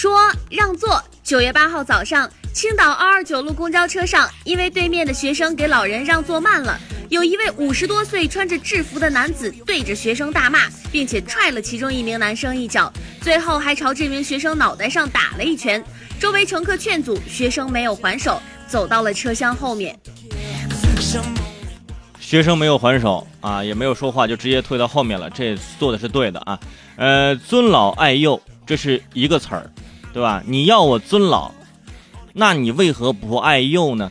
说让座。九月八号早上，青岛二二九路公交车上，因为对面的学生给老人让座慢了，有一位五十多岁穿着制服的男子对着学生大骂，并且踹了其中一名男生一脚，最后还朝这名学生脑袋上打了一拳。周围乘客劝阻，学生没有还手，走到了车厢后面。学生没有还手啊，也没有说话，就直接退到后面了。这做的是对的啊。呃，尊老爱幼，这是一个词儿，对吧？你要我尊老，那你为何不爱幼呢？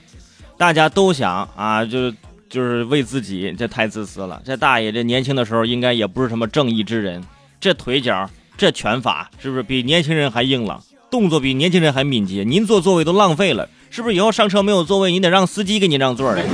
大家都想啊，就就是为自己，这太自私了。这大爷这年轻的时候应该也不是什么正义之人，这腿脚，这拳法，是不是比年轻人还硬朗？动作比年轻人还敏捷？您坐座位都浪费了，是不是？以后上车没有座位，你得让司机给你让座的。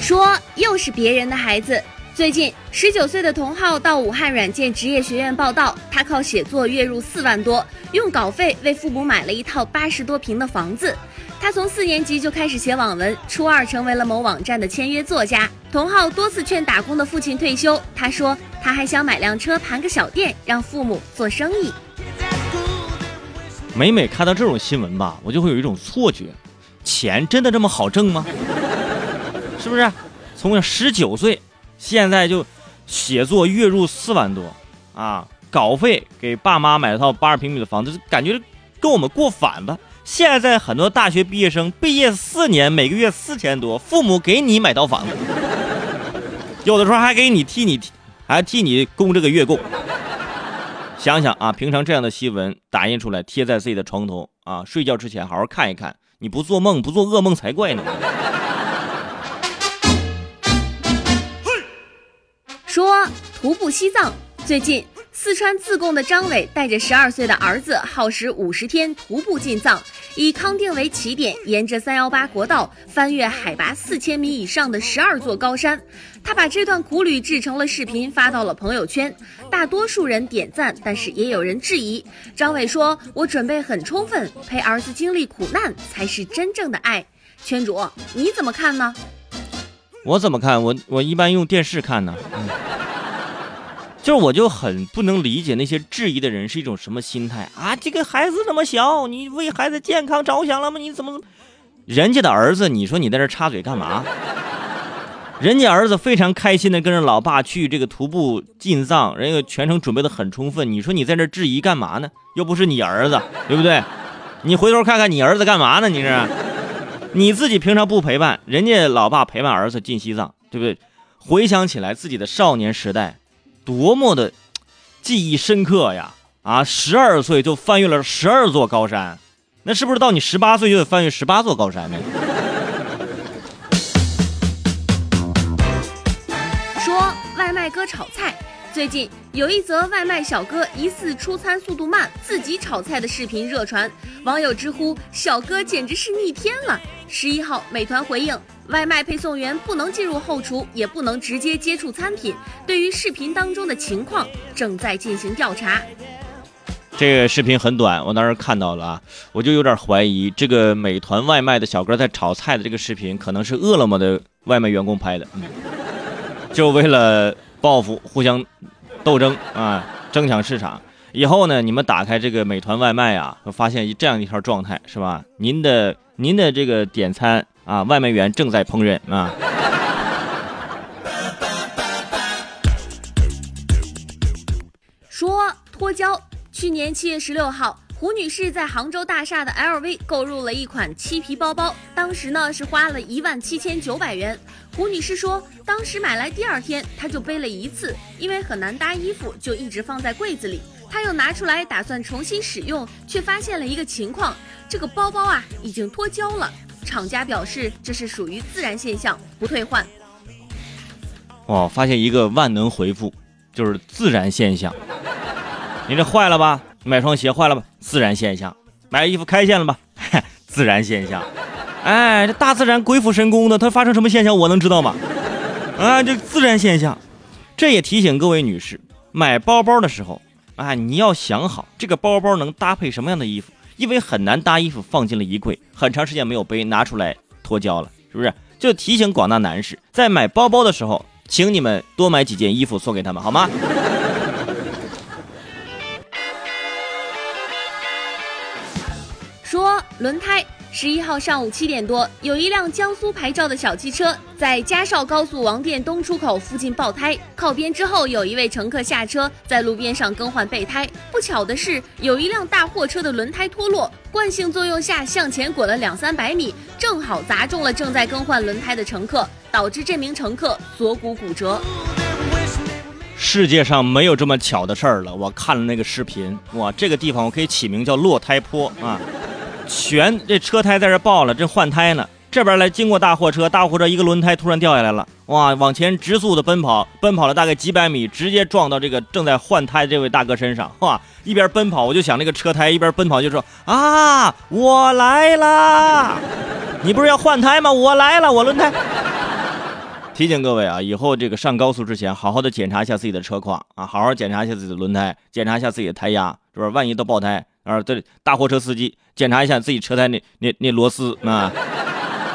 说又是别人的孩子。最近，十九岁的童浩到武汉软件职业学院报道，他靠写作月入四万多，用稿费为父母买了一套八十多平的房子。他从四年级就开始写网文，初二成为了某网站的签约作家。童浩多次劝打工的父亲退休，他说他还想买辆车盘个小店，让父母做生意。每每看到这种新闻吧，我就会有一种错觉，钱真的这么好挣吗？是不是？从十九岁，现在就写作月入四万多，啊，稿费给爸妈买了套八十平米的房子，感觉跟我们过反了。现在很多大学毕业生毕业四年，每个月四千多，父母给你买套房子，有的时候还给你替你，还替你供这个月供。想想啊，平常这样的新闻打印出来贴在自己的床头啊，睡觉之前好好看一看，你不做梦不做噩梦才怪呢。说徒步西藏，最近四川自贡的张伟带着十二岁的儿子，耗时五十天徒步进藏，以康定为起点，沿着三幺八国道翻越海拔四千米以上的十二座高山。他把这段苦旅制成了视频，发到了朋友圈，大多数人点赞，但是也有人质疑。张伟说：“我准备很充分，陪儿子经历苦难才是真正的爱。”圈主，你怎么看呢？我怎么看？我我一般用电视看呢。就是我就很不能理解那些质疑的人是一种什么心态啊！这个孩子那么小，你为孩子健康着想了吗？你怎么？人家的儿子，你说你在这插嘴干嘛？人家儿子非常开心的跟着老爸去这个徒步进藏，人家全程准备的很充分。你说你在这质疑干嘛呢？又不是你儿子，对不对？你回头看看你儿子干嘛呢？你是？你自己平常不陪伴，人家老爸陪伴儿子进西藏，对不对？回想起来自己的少年时代，多么的记忆深刻呀！啊，十二岁就翻越了十二座高山，那是不是到你十八岁就得翻越十八座高山呢？说外卖哥炒菜。最近有一则外卖小哥疑似出餐速度慢，自己炒菜的视频热传，网友直呼小哥简直是逆天了。十一号，美团回应，外卖配送员不能进入后厨，也不能直接接触餐品。对于视频当中的情况，正在进行调查。这个视频很短，我当时看到了啊，我就有点怀疑，这个美团外卖的小哥在炒菜的这个视频，可能是饿了么的外卖员工拍的，就为了。报复，互相斗争啊，争抢市场。以后呢，你们打开这个美团外卖啊，会发现这样一条状态，是吧？您的您的这个点餐啊，外卖员正在烹饪啊。说脱胶，去年七月十六号。胡女士在杭州大厦的 LV 购入了一款漆皮包包，当时呢是花了一万七千九百元。胡女士说，当时买来第二天她就背了一次，因为很难搭衣服，就一直放在柜子里。她又拿出来打算重新使用，却发现了一个情况，这个包包啊已经脱胶了。厂家表示这是属于自然现象，不退换。哦，发现一个万能回复，就是自然现象。你这坏了吧？买双鞋坏了吧？自然现象。买衣服开线了吧？自然现象。哎，这大自然鬼斧神工的，它发生什么现象我能知道吗？啊，这自然现象。这也提醒各位女士，买包包的时候啊，你要想好这个包包能搭配什么样的衣服，因为很难搭衣服放进了衣柜，很长时间没有背，拿出来脱胶了，是不是？就提醒广大男士，在买包包的时候，请你们多买几件衣服送给他们，好吗？说轮胎。十一号上午七点多，有一辆江苏牌照的小汽车在嘉绍高速王店东出口附近爆胎，靠边之后，有一位乘客下车，在路边上更换备胎。不巧的是，有一辆大货车的轮胎脱落，惯性作用下向前滚了两三百米，正好砸中了正在更换轮胎的乘客，导致这名乘客锁骨骨折。世界上没有这么巧的事儿了。我看了那个视频，哇，这个地方我可以起名叫落胎坡啊。全这车胎在这爆了，正换胎呢。这边来经过大货车，大货车一个轮胎突然掉下来了，哇，往前直速的奔跑，奔跑了大概几百米，直接撞到这个正在换胎这位大哥身上，哇，一边奔跑我就想那个车胎，一边奔跑就说啊，我来啦！你不是要换胎吗？我来了，我轮胎。提醒各位啊，以后这个上高速之前，好好的检查一下自己的车况啊，好好检查一下自己的轮胎，检查一下自己的胎压，是不是？万一都爆胎。啊，这大货车司机检查一下自己车胎那那那螺丝啊，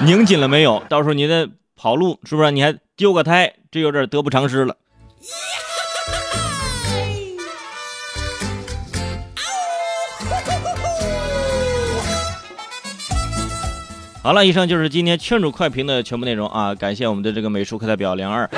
拧紧了没有？到时候你再跑路是不是？你还丢个胎，这有点得不偿失了。好了，以上就是今天劝主快评的全部内容啊！感谢我们的这个美术课代表梁二。